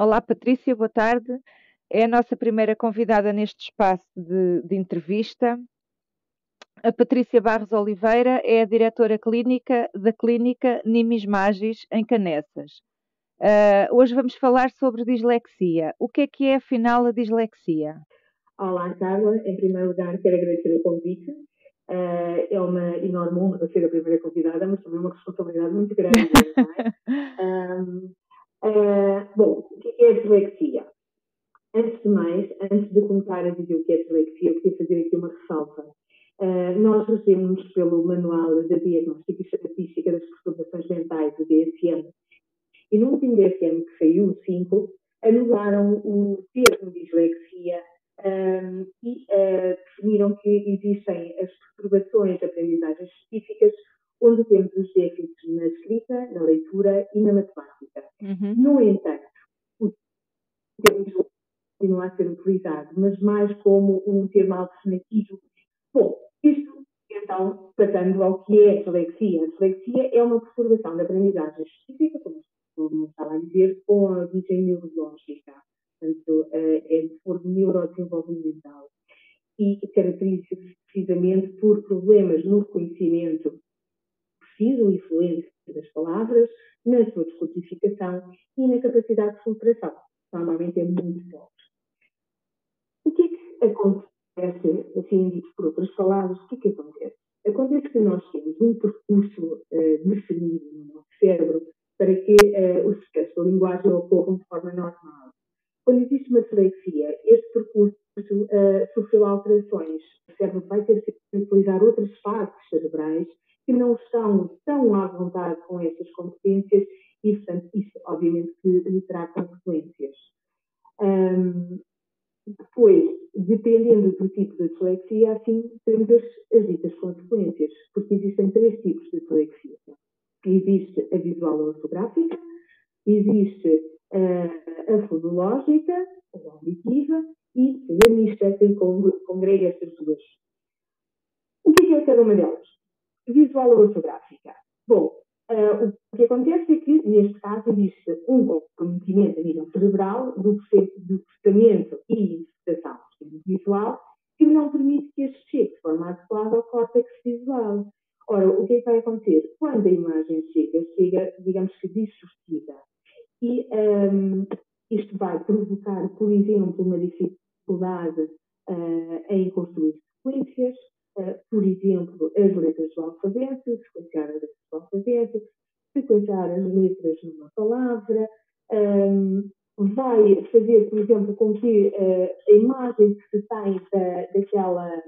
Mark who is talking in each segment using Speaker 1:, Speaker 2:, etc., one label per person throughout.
Speaker 1: Olá, Patrícia, boa tarde. É a nossa primeira convidada neste espaço de, de entrevista. A Patrícia Barros Oliveira é a diretora clínica da clínica Nimis Magis, em Canessas. Uh, hoje vamos falar sobre dislexia. O que é que é, afinal, a dislexia?
Speaker 2: Olá, Carla. Em primeiro lugar, quero agradecer o convite. Uh, é uma enorme honra ser a primeira convidada, mas também uma responsabilidade muito grande. é? um, uh, bom, o que é a dislexia? Antes de mais, antes de começar a dizer o que é dislexia, eu queria fazer aqui uma ressalva. Uh, nós regemos pelo Manual da Diagnóstica e Estatística das Perturbações Mentais, o DSM, e no último DSM que saiu, o 5, anularam o termo dislexia um, e uh, definiram que existem as perturbações de aprendizagem específicas onde temos os déficits na escrita, na leitura e na matemática. Uhum. No entanto, o termo continua a ser utilizado, mas mais como um termo alternativo. Bom, isto então, passando ao que é a dislexia. A dislexia é uma perturbação da aprendizagem específica, como como estava a dizer, com a origem neurológica, portanto, eh, é de forma neurodesenvolvimental e caracteriza-se precisamente por problemas no reconhecimento preciso e fluente das palavras, na sua descodificação e na capacidade de filtração. Normalmente é muito pobre. O que é que acontece, assim dito por outras palavras, o que é que acontece? Acontece que nós temos um percurso uh, definido no nosso cérebro para que uh, o sucesso da linguagem ocorra de forma normal. Quando existe uma dislexia, este percurso uh, sofreu alterações. O cérebro vai ter que utilizar outras partes cerebrais não estão tão à vontade com essas competências e, portanto, isso obviamente que terá consequências. Um, depois, dependendo do tipo de dislexia, assim temos as, as ditas consequências, porque existem três tipos de dislexia. Existe a visual ortográfica, existe uh, a fonológica, ou auditiva, e a mista, que congrega estas duas. O que é, é cada uma delas? Visual ortográfica. Bom, uh, o que acontece é que, neste caso, existe um comprometimento a nível cerebral do, do processamento e interpretação visual que não permite que este chegue de forma adequada ao córtex visual. Ora, o que é que vai acontecer? Quando a imagem chega, chega, digamos que distorcida. E um, isto vai provocar, por exemplo, uma dificuldade uh, em construir sequências, uh, por exemplo, as letras do alfabeto, sequenciar as letras do alfabeto, as letras numa palavra, um, vai fazer, por exemplo, com que uh, a imagem que se tem da, daquela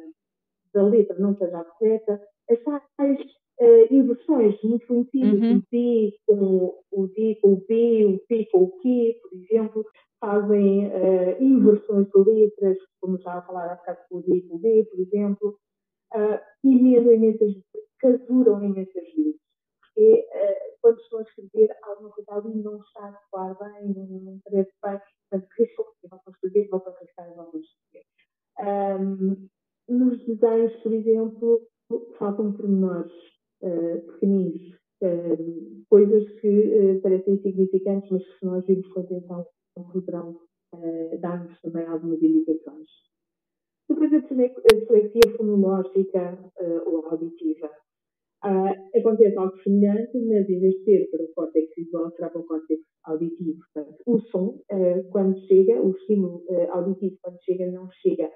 Speaker 2: da letra não seja correta, as tais uh, inversões muito conhecidas, uhum. o D com o D com o P, o P com o Q, por exemplo, fazem uh, inversões de letras, como já a falar há bocado com o D com o B, por exemplo, uh, e mesmo imensas, casuram imensas quando estão a escrever, alguma coisa ali não está a soar bem, não, não parece bem, portanto, voltam a escrever, a arriscar e a escrever. Um, nos desenhos, por exemplo, faltam pormenores uh, pequeninos, uh, coisas que uh, parecem insignificantes, mas que se nós virmos com atenção poderão uh, dar-nos também algumas indicações. Depois a dislexia fonológica ou auditiva. Acontece algo semelhante, mas em vez de ser para o córtex visual, será para o córtex auditivo. Portanto, o som, quando chega, o estímulo auditivo, quando chega, não chega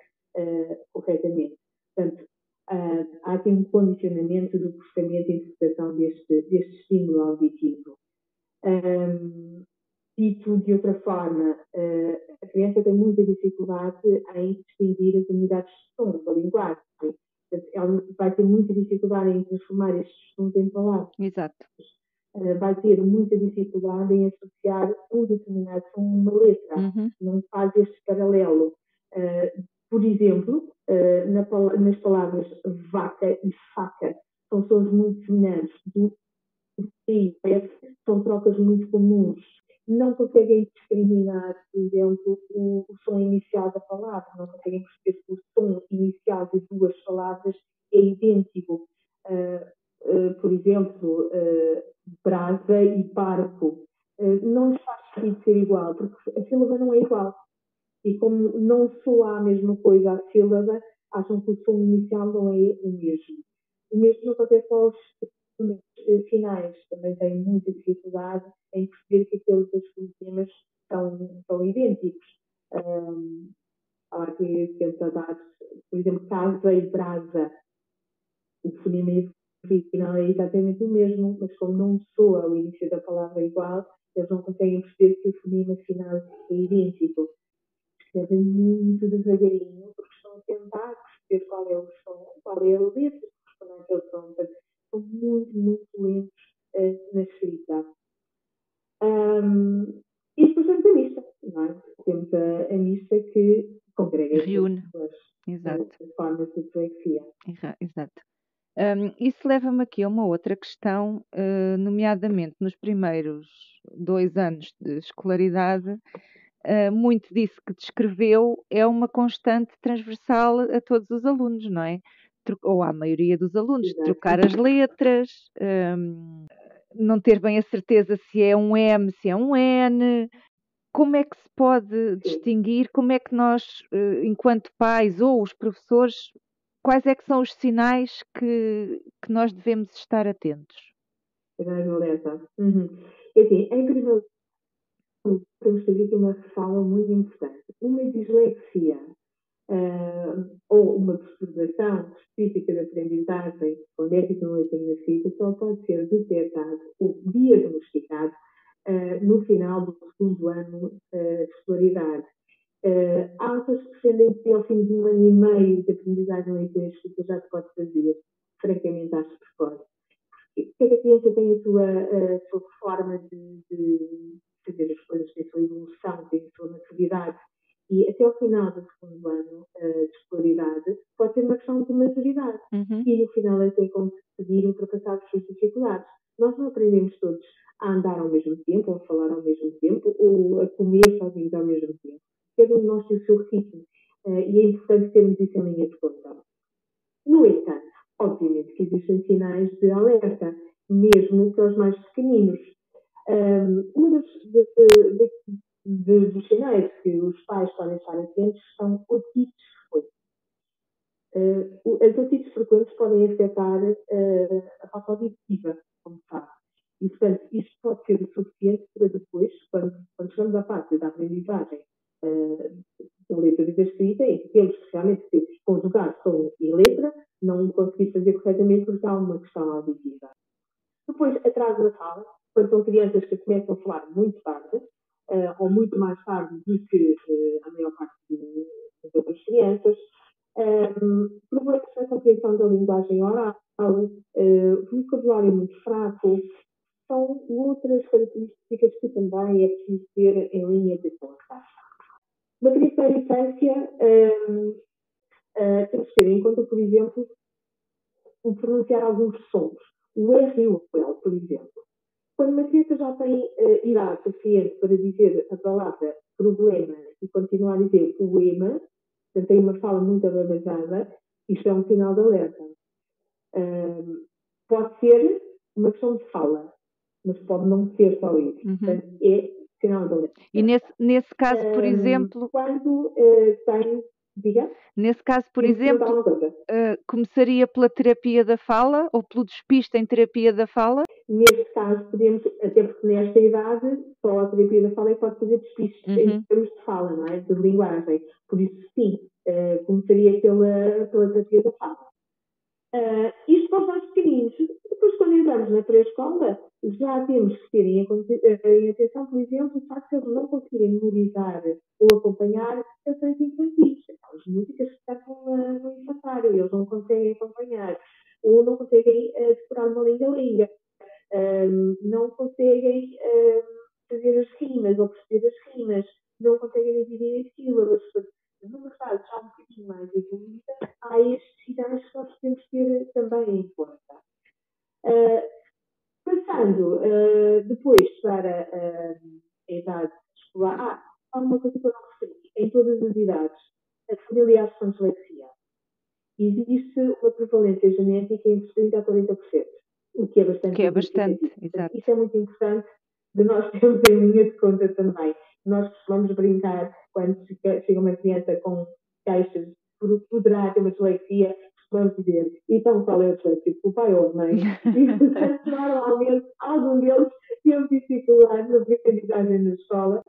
Speaker 2: corretamente. Portanto, uh, há aqui um condicionamento do processamento e interpretação deste, deste estímulo auditivo. Um, dito de outra forma, uh, a criança tem muita dificuldade em distinguir as unidades de som da linguagem. Ela vai ter muita dificuldade em transformar estes sons em palavras.
Speaker 1: Exato.
Speaker 2: Uh, vai ter muita dificuldade em associar um determinado som a uma letra. Uhum. Não faz este paralelo. Uh, por exemplo, na, nas palavras vaca e faca, são sons muito semelhantes. Do P e F são trocas muito comuns. Não conseguem discriminar, por exemplo, o, o, som inicial da palavra, não conseguem perceber que o som inicial de duas palavras é idêntico. Uh, uh, por exemplo, brasa e barco. não lhes faz de ser igual, porque a sílaba não é igual. E como não soa a mesma coisa a sílaba, acham que o som inicial não é o mesmo. O mesmo acontece aos finais, também têm muita dificuldade em perceber que aqueles dois fonemas são, são idênticos. Um, há aqui dados, por exemplo, casa e brasa. O fonema final é exatamente o mesmo, mas como não soa o início da palavra igual, eles não conseguem perceber que o fonema final é idêntico. Escrevem muito devagarinho, porque estão a tentar perceber qual é o som, qual é a letra que corresponde àquele som. São muito, muito lentos uh, na escrita. Um, e depois temos a mista, não é? Temos a, a mista que congrega
Speaker 1: Reúne.
Speaker 2: as,
Speaker 1: Exato.
Speaker 2: as formas de dislexia.
Speaker 1: Exato. Um, isso leva-me aqui a uma outra questão, uh, nomeadamente nos primeiros dois anos de escolaridade, uh, muito disso que descreveu é uma constante transversal a todos os alunos, não é? Ou à maioria dos alunos,
Speaker 2: Exato.
Speaker 1: trocar as letras, um, não ter bem a certeza se é um M, se é um N. Como é que se pode distinguir? Como é que nós, uh, enquanto pais ou os professores, quais é que são os sinais que, que nós devemos estar atentos?
Speaker 2: De. Uhum. É assim, em primeiro temos que fazer aqui uma fala muito importante. Uma dislexia uh, ou uma perturbação específica de aprendizagem com déficit na escrita só pode ser detectado ou diagnosticado uh, no final do segundo ano uh, de escolaridade. Uh, há outras que defendem que ao fim de um ano e meio de aprendizagem leitura e escrita já se pode fazer, francamente acho precoce. Cada criança tem a sua, a sua forma de, de, fazer as coisas, tem a sua evolução, tem a sua maturidade. E até ao final do segundo ano uh, de escolaridade pode ser uma questão de maturidade.
Speaker 1: Uhum.
Speaker 2: E no final até conseguir ultrapassar as suas dificuldades. Nós não aprendemos todos a andar ao mesmo tempo, ou a falar ao mesmo tempo, ou a comer sozinhos ao mesmo tempo cada um de nós tem o seu ritmo uh, e é importante termos isso em linha de conta. No entanto, obviamente que existem sinais de alerta, mesmo para os mais pequeninos. Um, um dos, de, de, de, dos sinais que os pais podem estar atentos são otites frequentes. Uh, as otites frequentes podem afetar uh, a falta auditiva, como sabe. E, portanto, isto pode ser o suficiente para depois, quando, quando chegamos à parte da aprendizagem uh, leitura e da escrita e temos que realmente conjugar som e letra, não conseguir fazer corretamente porque há uma questão auditiva. Depois, atraso na fala, quando são crianças que começam a falar muito tarde, uh, ou muito mais tarde do que a maior parte das outras crianças, um, problemas na compreensão da linguagem oral, uh, vocabulário muito fraco, são outras características que também é preciso ter em linha de conta. Na primeira infância, um, uh, temos que ter em conta, por exemplo, o pronunciar alguns sons. O R o L, por exemplo. Quando uma criança já tem uh, idade suficiente para dizer a palavra problema e continuar a dizer poema, portanto tem uma fala muito ababajada, isto é um sinal de alerta. Um, pode ser uma questão de fala, mas pode não ser só isso. Uhum. Portanto, é
Speaker 1: e nesse, nesse caso, por um, exemplo.
Speaker 2: Quando uh, tem. Diga?
Speaker 1: Nesse caso, por exemplo, uh, começaria pela terapia da fala ou pelo despiste em terapia da fala?
Speaker 2: Neste caso, podemos, até porque nesta idade, só a terapia da fala é que pode fazer despiste uhum. em termos de fala, não é? De linguagem. Por isso, sim, uh, começaria pela, pela terapia da fala. Uh, isto para os mais pequeninos. Depois, quando entramos na pré-escola, já temos que ter em, em atenção, por exemplo, o facto de eles não conseguirem memorizar ou acompanhar canções infantis. Aquelas músicas que estão no infantário, eles não conseguem acompanhar. Ou não conseguem uh, decorar uma linga-linga. Um, não conseguem fazer as rimas ou perceber as rimas. Não conseguem dividir em sílabas. Numa fase já um bocadinho mais evoluída, há estes sinais que nós temos que ter também em conta. Uh, passando uh, depois para uh, a idade escolar, ah, há uma coisa que eu não referi. Em todas as idades, a familiares com dislexia. Existe uma prevalência genética entre 30% a 40%, o que é bastante
Speaker 1: Que é bastante, exato.
Speaker 2: Isso é muito importante de nós termos em linha de conta também. Nós costumamos brincar quando chega uma criança com queixas, poderá ter uma dislexia, vamos dizer, então qual é a dislexia? O pai ou a mãe? E, portanto, normalmente, algum deles tem dificuldade na aprendizagem na escola.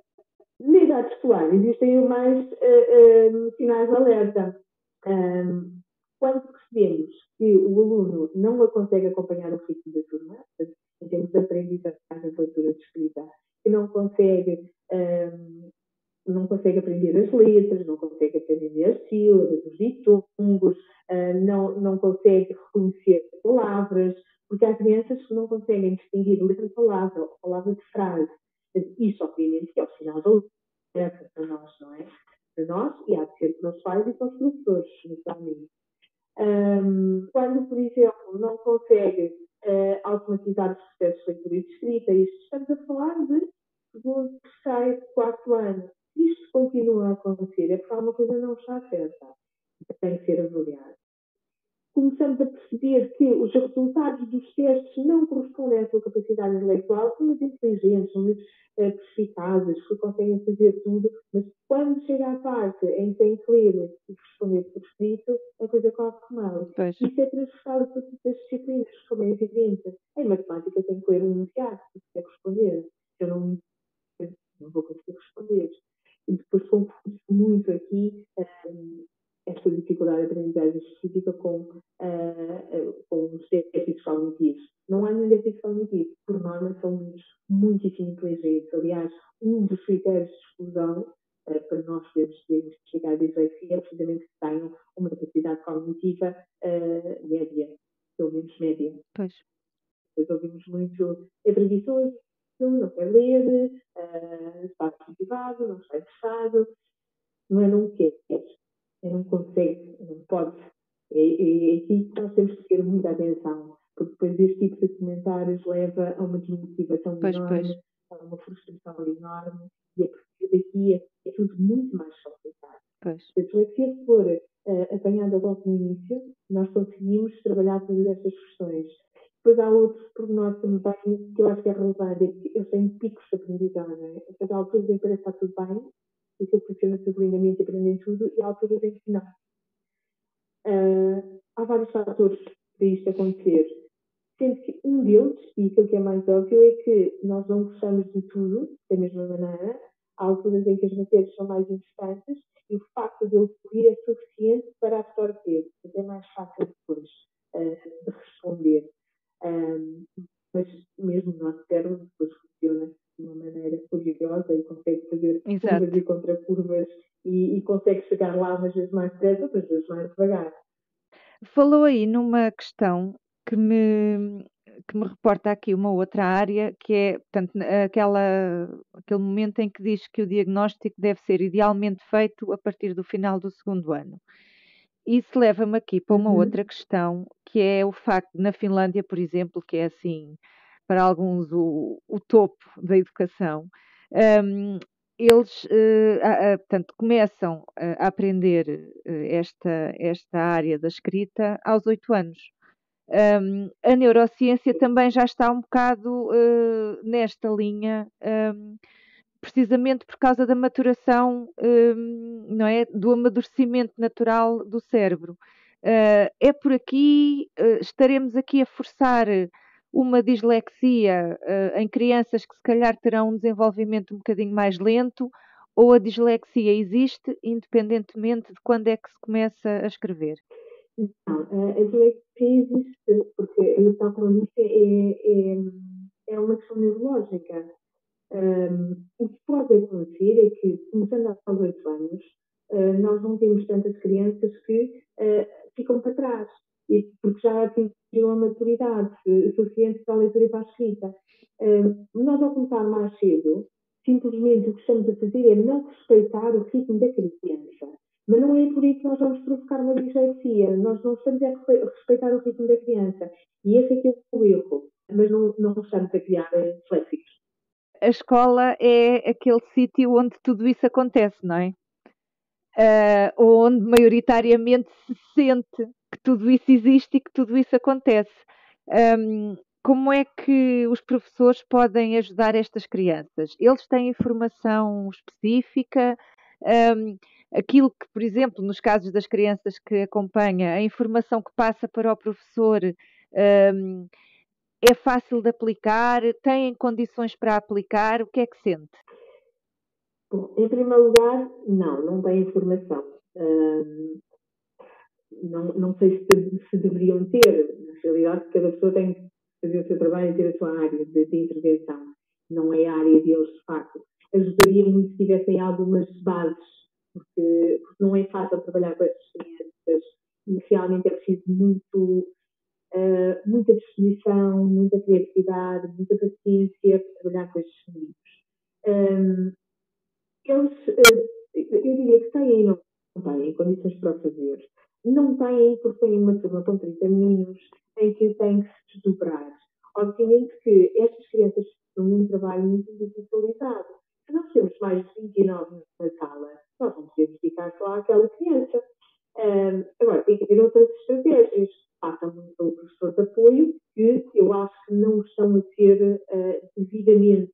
Speaker 2: Na idade escolar, existem mais uh, uh, sinais de alerta. Um, quando percebemos que o aluno não consegue acompanhar o ritmo da turma, em termos de aprendizagem de leitura de escrita, que não consegue, não consegue aprender as letras, não consegue aprender as sílabas, os ditungos, uh, não, não consegue reconhecer palavras, porque há crianças que não conseguem distinguir letra de palavra ou palavra de frase. Isso, obviamente, que é o sinal da alerta para nós, não é? Para nós e há de ser para os pais e para os professores, naturalmente. Um, quando, por exemplo, não consegue uh, automatizar os processos de leitura e de escrita, isto estamos a falar de segundo, terceiro, quarto ano. Continua a acontecer, é porque alguma coisa não está certa. Tem que ser avaliado começamos a perceber que os resultados dos testes não correspondem à sua capacidade intelectual, são muito inteligentes, são muito uh, perspicazes, que conseguem fazer tudo, mas quando chega à parte em que têm que ler e responder por escrito, a coisa corre mal. Pois. Isso é transversal a todas as disciplinas, como é evidente. Em matemática, tenho que ler um enunciado para responder. Eu não, não vou conseguir responder. E depois confundo muito aqui. Um, esta dificuldade de aprendizagem específica com, uh, com os déficits cognitivos. Não há nenhum déficit cognitivo. Por norma, são muitos, muitíssimo inteligentes. Aliás, um dos critérios de exclusão uh, para nós podermos diagnosticar a dislexia é precisamente que tenham uma capacidade cognitiva uh, média, pelo menos média.
Speaker 1: Pois.
Speaker 2: Depois ouvimos muito, é preguiçoso, não quer ler, está desmotivado, não está interessado, não é não quer não consegue, não pode. E, e, aqui nós temos que ter muita atenção, porque depois este tipo de comentários leva a uma desmotivação pois, enorme, pois. a uma frustração enorme, e a partir daqui é, é tudo muito mais complicado. Pois. Se a for uh, apanhada logo no início, nós conseguimos trabalhar todas estas questões. Depois há outro pormenor também que eu acho que é relevante, é eles têm picos de aprendizagem. Portanto, há alturas em que parece que está tudo bem, aquilo que funciona sublinhamento e aprendem tudo, e há alturas em que não. Uh, há vários fatores para isto acontecer. Sendo que um deles, e aquilo que é mais óbvio, é que nós não gostamos de tudo da mesma maneira. Há alturas em que as matérias são mais importantes e o facto de eu ouvir é suficiente para absorver. É mais fácil depois uh, de responder. Um, mas mesmo nosso cérebro depois funciona de uma maneira curiosa e consegue fazer Exato. curvas e contracurvas e, e consegue chegar lá umas vezes mais depressa, outras vezes mais devagar.
Speaker 1: Falou aí numa questão que me, que me reporta aqui uma outra área, que é portanto, aquela, aquele momento em que diz que o diagnóstico deve ser idealmente feito a partir do final do segundo ano. Isso leva-me aqui para uma uhum. outra questão, que é o facto de, na Finlândia, por exemplo, que é assim, para alguns o, o topo da educação, um, eles uh, portanto, começam a aprender uh, esta, esta área da escrita aos oito anos. Um, a neurociência também já está um bocado uh, nesta linha, um, precisamente por causa da maturação, um, não é, do amadurecimento natural do cérebro. é por aqui, estaremos aqui a forçar uma dislexia uh, em crianças que se calhar terão um desenvolvimento um bocadinho mais lento, ou a dislexia existe independentemente de quando é que se começa a escrever?
Speaker 2: Não, a dislexia existe, porque, como disse, é, é, é uma questão neurológica. Um, o que pode acontecer é que, começando aos 8 anos, uh, nós não temos tantas crianças que uh, ficam para trás e porque já atingiram a maturidade suficiente para a leitura e para a escrita. Um, nós, ao começar mais cedo, simplesmente o que estamos a fazer é não respeitar o ritmo da criança. Mas não é por isso que nós vamos provocar uma dislexia. Nós não estamos a respeitar o ritmo da criança. E esse é que é o erro. Mas não, não estamos a criar disléxicos.
Speaker 1: A escola é aquele sítio onde tudo isso acontece, não é? Uh, onde maioritariamente se sente que tudo isso existe e que tudo isso acontece. Um, como é que os professores podem ajudar estas crianças? Eles têm informação específica? Um, aquilo que, por exemplo, nos casos das crianças que acompanha, a informação que passa para o professor um, é fácil de aplicar? Têm condições para aplicar? O que é que sente?
Speaker 2: Bom, em primeiro lugar, não, não tem informação. Um, não, não sei se, se deveriam ter. Na realidade, cada pessoa tem que fazer o seu trabalho e ter a sua área de, de intervenção. Não é a área deles, de facto. Ajudaria muito se tivessem algumas bases, porque, porque não é fácil trabalhar com essas crianças. Inicialmente é preciso muito, uh, muita disposição, muita criatividade, muita paciência para trabalhar com estes meninos. Um, eles, uh, eu diria que têm não têm condições para o fazer. Não têm porque têm uma com 30 meninos em que têm que se desdobrar. Obviamente que estas crianças têm um trabalho muito individualizado. Se nós temos mais de 29 na sala, nós ter que ficar só àquela criança. Um, agora, tem que haver outras estratégias. Passa muito pelo professor de apoio, que eu acho que não estão a ser uh, devidamente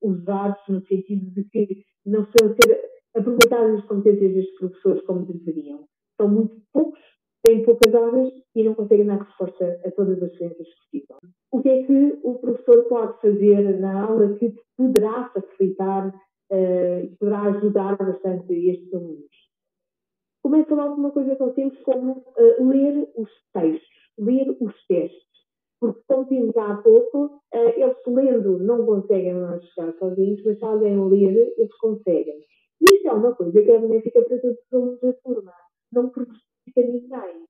Speaker 2: usados no sentido de que não estão a ser aproveitadas as competências destes professores como deveriam. São muito poucos têm poucas horas e não conseguem dar resposta a todas as crianças que precisam. O que é que o professor pode fazer na aula que poderá facilitar uh, e poderá ajudar bastante estes alunos? Começa logo uma coisa tão simples como uh, ler os textos, ler os testes. Porque, como vimos há pouco, uh, eles lendo não conseguem chegar sozinhos, mas se alguém ler, eles conseguem. Isto é uma coisa que é benéfica para todos os alunos da turma. Não fica ninguém.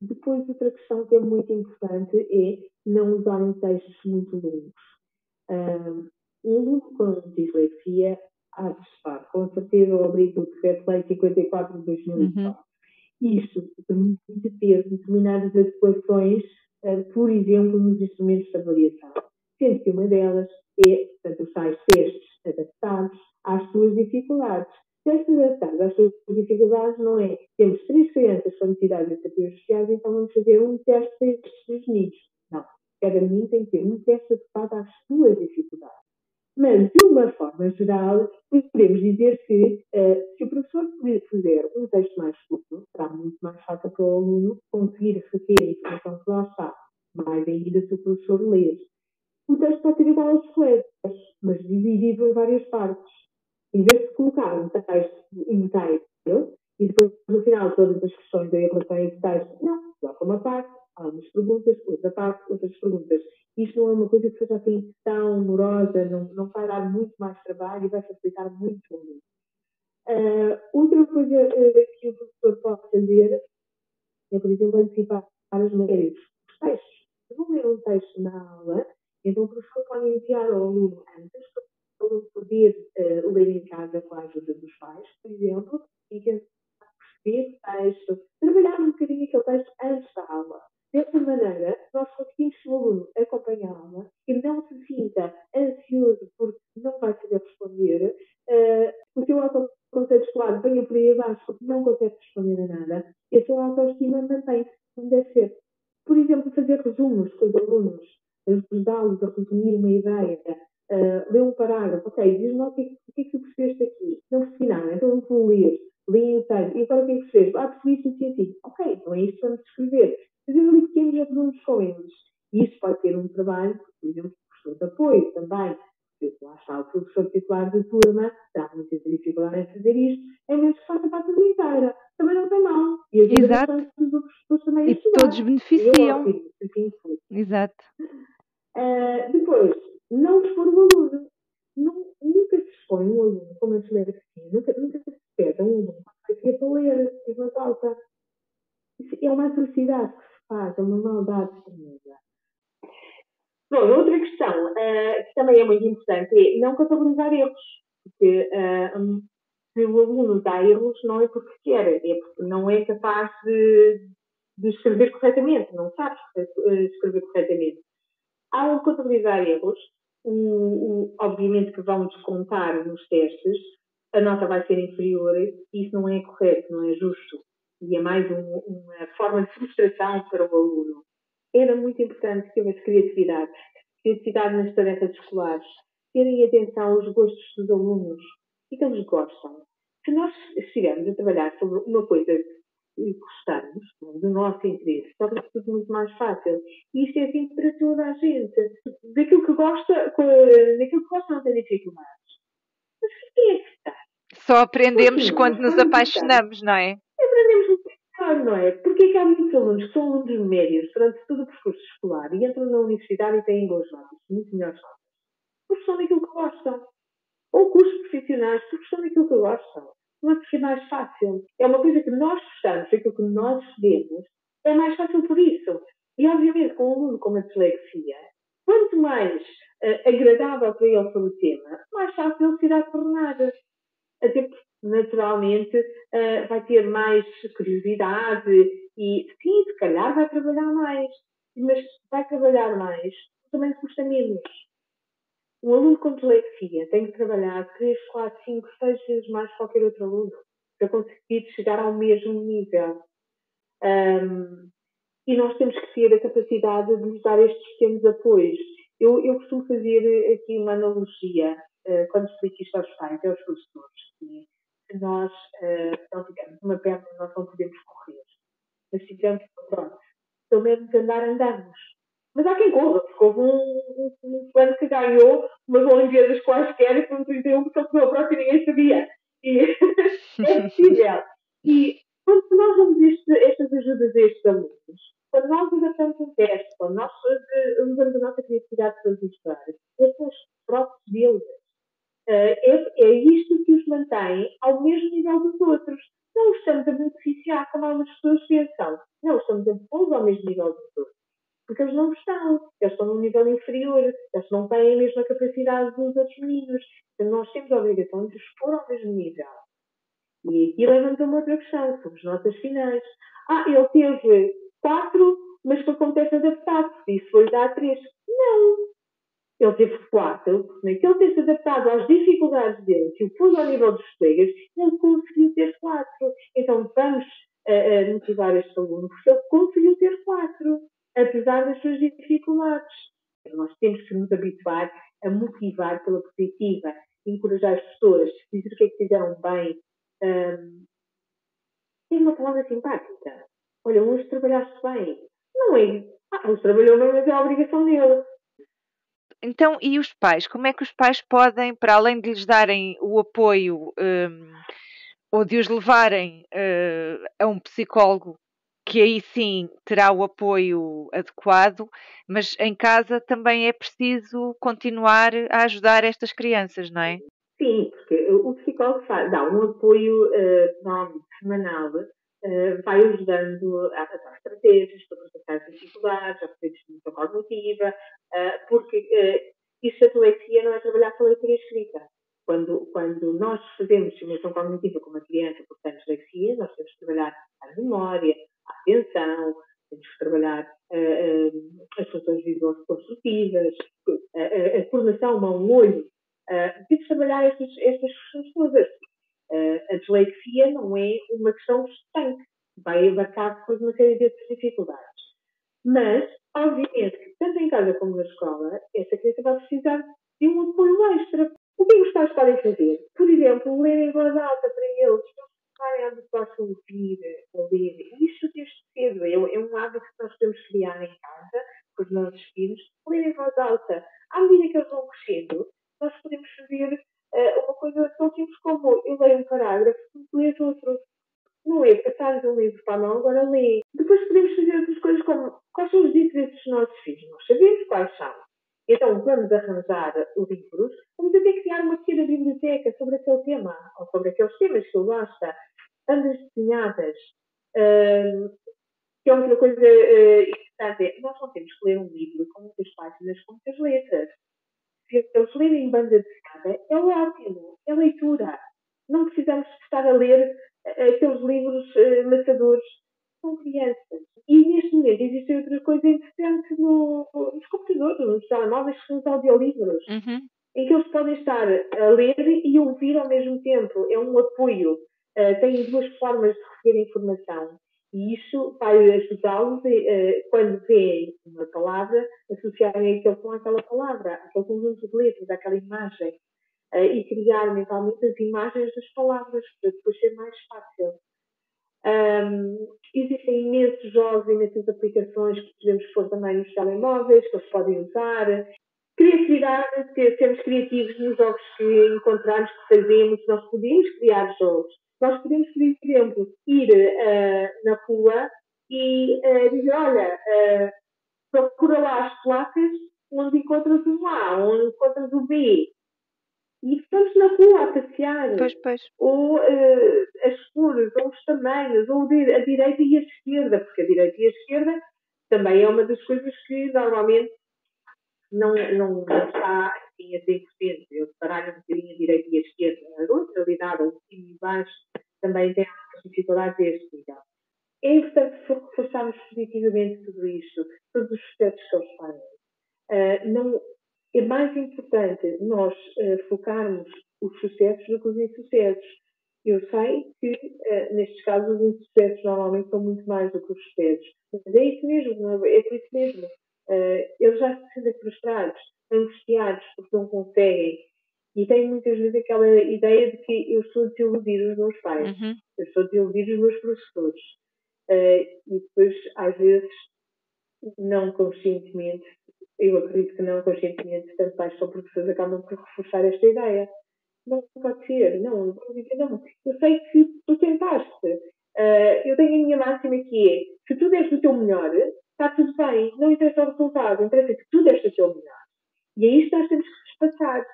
Speaker 2: Depois, outra questão que é muito importante é não usarem textos muito longos. Um aluno com dislexia há de estar, com certeza, ao abrir o Decreto-Lei 54 de 2004. Uhum. Isto permite ter determinadas adequações, uh, por exemplo, nos instrumentos de avaliação. Sendo que uma delas é, portanto, os tais testes adaptados às suas dificuldades testes adaptados às suas dificuldades não é temos três crianças com necessidades educativas especiais, então vamos fazer um teste para estes três meninos. Não. Cada menino tem que ter um teste adequado às suas dificuldades. Mas, de uma forma geral, podemos dizer que uh, se o professor fizer um texto mais curto, será muito mais fácil para o aluno conseguir reter a informação que lá está. Mais ainda se o professor ler. O texto pode igual aos colegas, mas dividido em várias partes em vez de colocar um texto inteiro e depois no final todas as questões em relação a esse texto, não, coloca uma parte, algumas perguntas, outra parte, outras perguntas. Isto não é uma coisa que seja assim tão morosa, não, não vai dar muito mais trabalho e vai facilitar muito o aluno. Uh, outra coisa uh, que o professor pode fazer é, por exemplo, antecipar as matérias. Os textos. Se vão ler um texto na aula, então o professor pode enviar ao aluno antes poder uh, ler em casa com a ajuda dos pais, por exemplo, e tentar perceber o texto, trabalhar um bocadinho aquele texto antes da aula. Dessa maneira, nós conseguimos que o aluno acompanhe a aula e não se sinta ansioso porque não vai saber responder, uh, o seu autoconceito venha por aí abaixo porque não consegue responder a nada, e a sua autoestima mantém-se como deve ser. Por exemplo, fazer resumos com os alunos, ajudá-los a resumir uma ideia, uh, lê um parágrafo, ok, diz-me o que, o que é que tu percebeste aqui? Não percebi nada, então vou ler, li inteiro, e agora o que é que percebes? Ah, percebi isto assim, assim. Ok, então é isto que vamos escrever. Fazer ali pequenos resumos com eles. E isso pode ser um trabalho, por exemplo, professor de apoio também. Porque lá está o professor titular da turma, dá muita dificuldade em fazer isto, é mesmo que faça para a turma inteira. Também não tem mal.
Speaker 1: E Exato. Os outros também e todos beneficiam.
Speaker 2: assim
Speaker 1: Exato.
Speaker 2: Uh, depois, não expor o aluno. nunca se expõe um aluno com uma dislexia, nunca, nunca se pede um aluno que para ler em voz alta. Isso é uma atrocidade que se faz, é uma maldade tremenda. Bom, outra questão uh, que também é muito importante é não contabilizar erros. Porque uh, se o aluno dá erros, não é porque quer, é porque não é capaz de, de escrever corretamente, não sabe escrever corretamente. Ao contabilizar erros, o, o, obviamente que vão descontar nos testes, a nota vai ser inferior e isso não é correto, não é justo. E é mais um, uma forma de frustração para o aluno. era muito importante houvesse criatividade, criatividade nas tarefas escolares, terem atenção aos gostos dos alunos e que eles gostam. Se nós estivermos a trabalhar sobre uma coisa que gostamos, do nosso interesse, torna-se tudo muito mais fácil. E isto é assim para toda a gente. Daquilo que gosta, daquilo que gosta não tem dificuldades. Mas quem é que está?
Speaker 1: Só aprendemos quando nos apaixonamos, não é?
Speaker 2: Aprendemos claro, não é? Porque é que há muitos alunos que são alunos médios durante todo o percurso escolar e entram na universidade e têm boas notas, muito melhores notas. Porque são daquilo que gostam. Ou cursos profissionais, porque são daquilo que gostam. Porque é mais fácil. É uma coisa que nós gostamos, aquilo que nós cedemos, é mais fácil por isso. E, obviamente, com um aluno com uma dislexia, quanto mais uh, agradável para ele for o tema, mais fácil ele se irá tornar. Até porque naturalmente uh, vai ter mais curiosidade e sim, se calhar vai trabalhar mais, mas vai trabalhar mais, também custa menos. Um aluno com dislexia tem que trabalhar 3, 4, 5, 6 vezes mais que qualquer outro aluno para conseguir chegar ao mesmo nível. Um, e nós temos que ter a capacidade de lhes dar estes pequenos apoios. Eu, eu costumo fazer aqui uma analogia uh, quando explico isto aos pais aos professores se nós uh, não tivermos uma perna, nós não podemos correr. Mas se tivermos, pronto, pelo menos andar, andamos. Mas há quem corra, porque houve um, um, um que ganhou umas Olimpíadas quaisquer e foi um 31 porque ele tomou a própria e ninguém sabia. E é possível. E quando nós damos estas ajudas a estes alunos, quando nós adaptamos um teste, quando nós eh, usamos a nossa criatividade para os ajudar, esses são os próprios deles eh, é, é isto que os mantém ao mesmo nível dos outros. Não os estamos a beneficiar como algumas pessoas pensam. Não, estamos a pô-los ao mesmo nível dos outros. Porque eles não estão. Eles estão num nível inferior. Eles não têm a mesma capacidade dos outros meninos. Então, nós temos a obrigação de pôr ao mesmo nível. E aqui leva-nos a uma outra questão. São as notas finais. Ah, ele teve quatro, mas foi como teste adaptado. Isso foi dar três. Não. Ele teve quatro, porque naquele ter se adaptado às dificuldades dele, que o pôs ao nível dos colegas, ele conseguiu ter quatro. Então vamos uh, motivar este aluno, porque ele conseguiu ter quatro, apesar das suas dificuldades. Nós temos que nos habituar a motivar pela positiva, encorajar as pessoas, dizer o que é que fizeram bem. Um, tem uma palavra simpática. Olha, hoje trabalhaste bem. Não é. Ah, hoje trabalhou bem, mas é a obrigação dele.
Speaker 1: Então, e os pais? Como é que os pais podem, para além de lhes darem o apoio um, ou de os levarem uh, a um psicólogo, que aí sim terá o apoio adequado, mas em casa também é preciso continuar a ajudar estas crianças, não é?
Speaker 2: Sim, porque o psicólogo faz, dá um apoio uh, semanal uh, vai ajudando a adotar estratégias processar as dificuldades, a fazer distinção cognitiva, uh, porque uh, isso a não é trabalhar com a leitura escrita. Quando, quando nós fazemos estimulação cognitiva com uma criança por tem dislexia, nós temos que trabalhar a memória, a atenção, temos que trabalhar uh, uh, as funções visuais construtivas, a, coordenação mão-olho. Uh, temos que trabalhar estas, estas questões todas. A dislexia não é uma questão estanque, vai abarcar depois uma série de outras dificuldades. Mas, obviamente, tanto em casa como na escola, essa criança vai precisar de um apoio extra. O que é os pais podem fazer? Por exemplo, ler em voz alta para eles, não onde possam ouvir a ler. Isto desde cedo é, é um hábito que nós podemos criar em casa, com os nossos filhos, ler em voz alta. À medida que eles vão crescendo, nós podemos fazer uh, uma coisa tão simples como eu leio um parágrafo, tu lês outro. Não é passar um livro para a mão, agora lê. Depois podemos fazer outras coisas como quais são os interesses dos nossos filhos. Nós sabemos quais são. Então vamos arranjar livros, vamos que criar uma pequena biblioteca sobre aquele tema, ou sobre aqueles temas que ele gosta. Bandas desenhadas. Uh, que é outra coisa uh, interessante. Nós não temos que ler um livro com muitas páginas, com muitas letras se eles lerem banda desenhada, é ótimo, é leitura. Não precisamos estar a ler eh, aqueles livros uh, maçadores. Crianças. E neste momento existe outra coisa interessante no, nos computadores, nos telemóveis, que são os audiolivros. Uhum. Em que eles podem estar a ler e ouvir ao mesmo tempo. É um apoio. Uh, têm duas formas de receber informação. E isso vai ajudá-los, eh, quando veem uma palavra, associarem aquele com aquela palavra, aquele conjunto de letras, aquela imagem, eh, e criar mentalmente as imagens das palavras, para depois ser mais fácil. Um, existem imensos jogos, imensas aplicações que podemos pôr também nos telemóveis, que eles podem usar. Criatividade, sermos criativos nos jogos que encontramos, que fazemos, nós podemos criar jogos. Nós podemos, por exemplo, ir uh, na rua e uh, dizer, olha, uh, procura lá as placas onde encontras o A, onde encontras o B. E estamos na rua a passear.
Speaker 1: Pois, pois.
Speaker 2: Ou as cores, ou os tamanhos, ou a direita e a esquerda, porque a direita e a esquerda também é uma das coisas que normalmente não, não, está assim a 100%. Eu separar um bocadinho a direita e a esquerda. A outra realidade, o cima e baixo, também tem dificuldades deste nível. É importante reforçarmos positivamente tudo isto, todos os sucessos que eles fazem. Uh, não, é mais importante nós uh, focarmos os sucessos do que os insucessos. Eu sei que, uh, nestes casos, os insucessos normalmente são muito mais do que os sucessos. Mas é isso mesmo, é por isso mesmo. Uh, eles já se sentem frustrados, angustiados porque não conseguem. E têm muitas vezes aquela ideia de que eu estou a desiludir os meus pais, uhum. eu estou a desiludir os meus professores. Uh, e depois, às vezes, não conscientemente, eu acredito que não conscientemente, tanto pais como professores acabam por reforçar esta ideia. Não pode ser, não, não. Eu sei que tu tentaste. Uh, eu tenho a minha máxima que é, se tu deste o teu melhor, está tudo bem, não interessa o resultado, interessa que tu deste o teu melhor. E é isto que nós temos que destacar.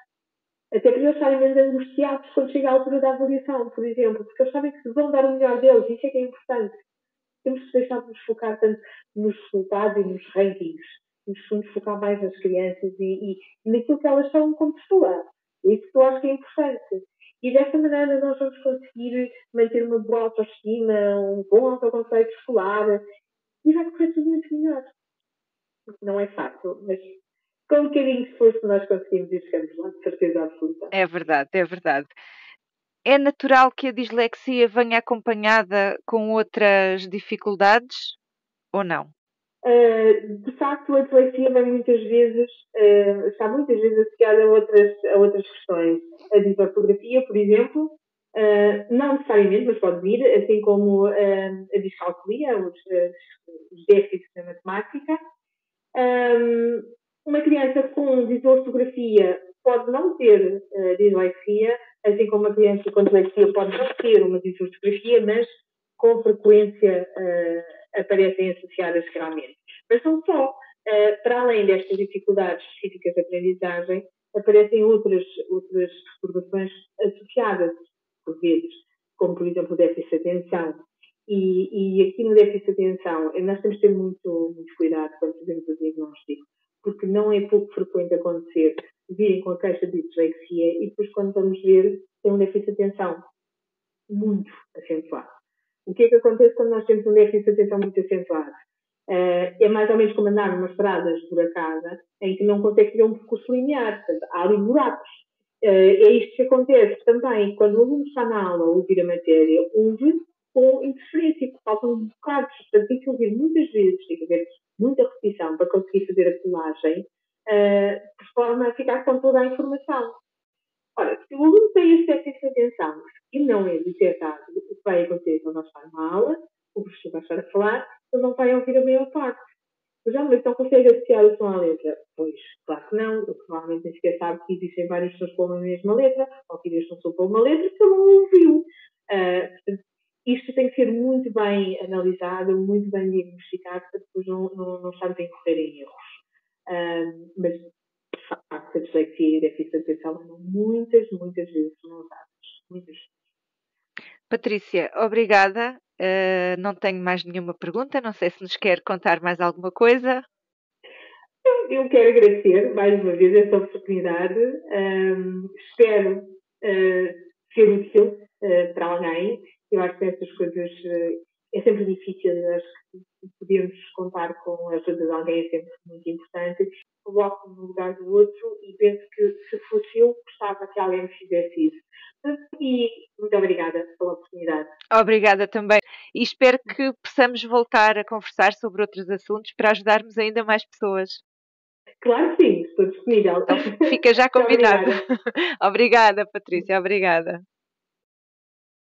Speaker 2: Até para eles estarem menos angustiados quando chega a altura da avaliação, por exemplo, porque eles sabem que vão dar o melhor deles, isso é que é importante. Temos que deixar de nos focar tanto nos resultados e nos rankings, nos nos focar mais nas crianças e, e naquilo que elas são como pessoa. Isso que eu acho que é importante. E desta maneira nós vamos conseguir manter uma boa autoestima, um bom autoconceito escolar e vai correr tudo muito melhor. Não é fácil, mas com um bocadinho de esforço nós conseguimos e chegamos lá, de certeza absoluta.
Speaker 1: É verdade, é verdade. É natural que a dislexia venha acompanhada com outras dificuldades ou não?
Speaker 2: Uh, de facto, a dislexia vem muitas vezes, uh, está muitas vezes associada a outras, a outras questões. A disortografia, por exemplo, Uh, não necessariamente, mas pode vir, assim como a discalculia, os, os déficits na matemática. Um, uma criança com disortografia pode não ter dislexia, assim como uma criança com dislexia pode não ter uma disortografia, mas com frequência aparecem associadas geralmente. Mas são só, para além destas dificuldades específicas de aprendizagem, aparecem outras, outras perturbações associadas por vezes, como por exemplo o déficit de atenção. E, e aqui no déficit de atenção, nós temos de ter muito, muito cuidado quando fazemos o diagnóstico, porque não é pouco frequente acontecer virem com a queixa de dislexia e depois quando vamos ver tem um déficit de atenção muito acentuado. O que é que acontece quando nós temos um déficit de atenção muito acentuado? Uh, é mais ou menos como andar numa estrada esburacada em que não consegue ter um percurso linear. Portanto, há ali buracos. Eh, é isto que acontece também quando o aluno está na aula a ouvir a matéria, ouve com interferência, faltam bocados. Portanto, tem que ouvir muitas vezes, tem que haver muita repetição para conseguir fazer a colagem, uh, de forma a ficar com toda a informação. Ora, se o aluno tem este déficit de atenção e não é detectado, o que vai acontecer quando nós está numa aula, o professor vai estar a falar, ele não vai ouvir a maior parte. Mas já, mas não consegue associar o som à letra? Pois, claro que não. Eu provavelmente nem sequer sabe que existem vários sons com a mesma letra, ou que este som com uma letra que ele não ouviu. Uh, portanto, isto tem que ser muito bem analisado, muito bem diagnosticado, para depois não, não, não estarmos a incorrer em erros. Uh, mas, a dislexia e déficit atenção andam muitas, muitas vezes não usadas. Muitas.
Speaker 1: Patrícia, obrigada. Uh, não tenho mais nenhuma pergunta. Não sei se nos quer contar mais alguma coisa.
Speaker 2: Eu quero agradecer mais uma vez esta oportunidade. Um, espero uh, ser útil uh, para alguém. Eu acho que essas coisas é sempre difícil. Nós podemos contar com a ajuda de alguém é sempre muito importante. Coloco-me no lugar do outro e penso que se fosse eu, gostava que alguém me fizesse isso. E muito obrigada pela oportunidade.
Speaker 1: Obrigada também. E espero que possamos voltar a conversar sobre outros assuntos para ajudarmos ainda mais pessoas.
Speaker 2: Claro que sim, estou disponível.
Speaker 1: Então, fica já combinado. obrigada. obrigada, Patrícia, obrigada.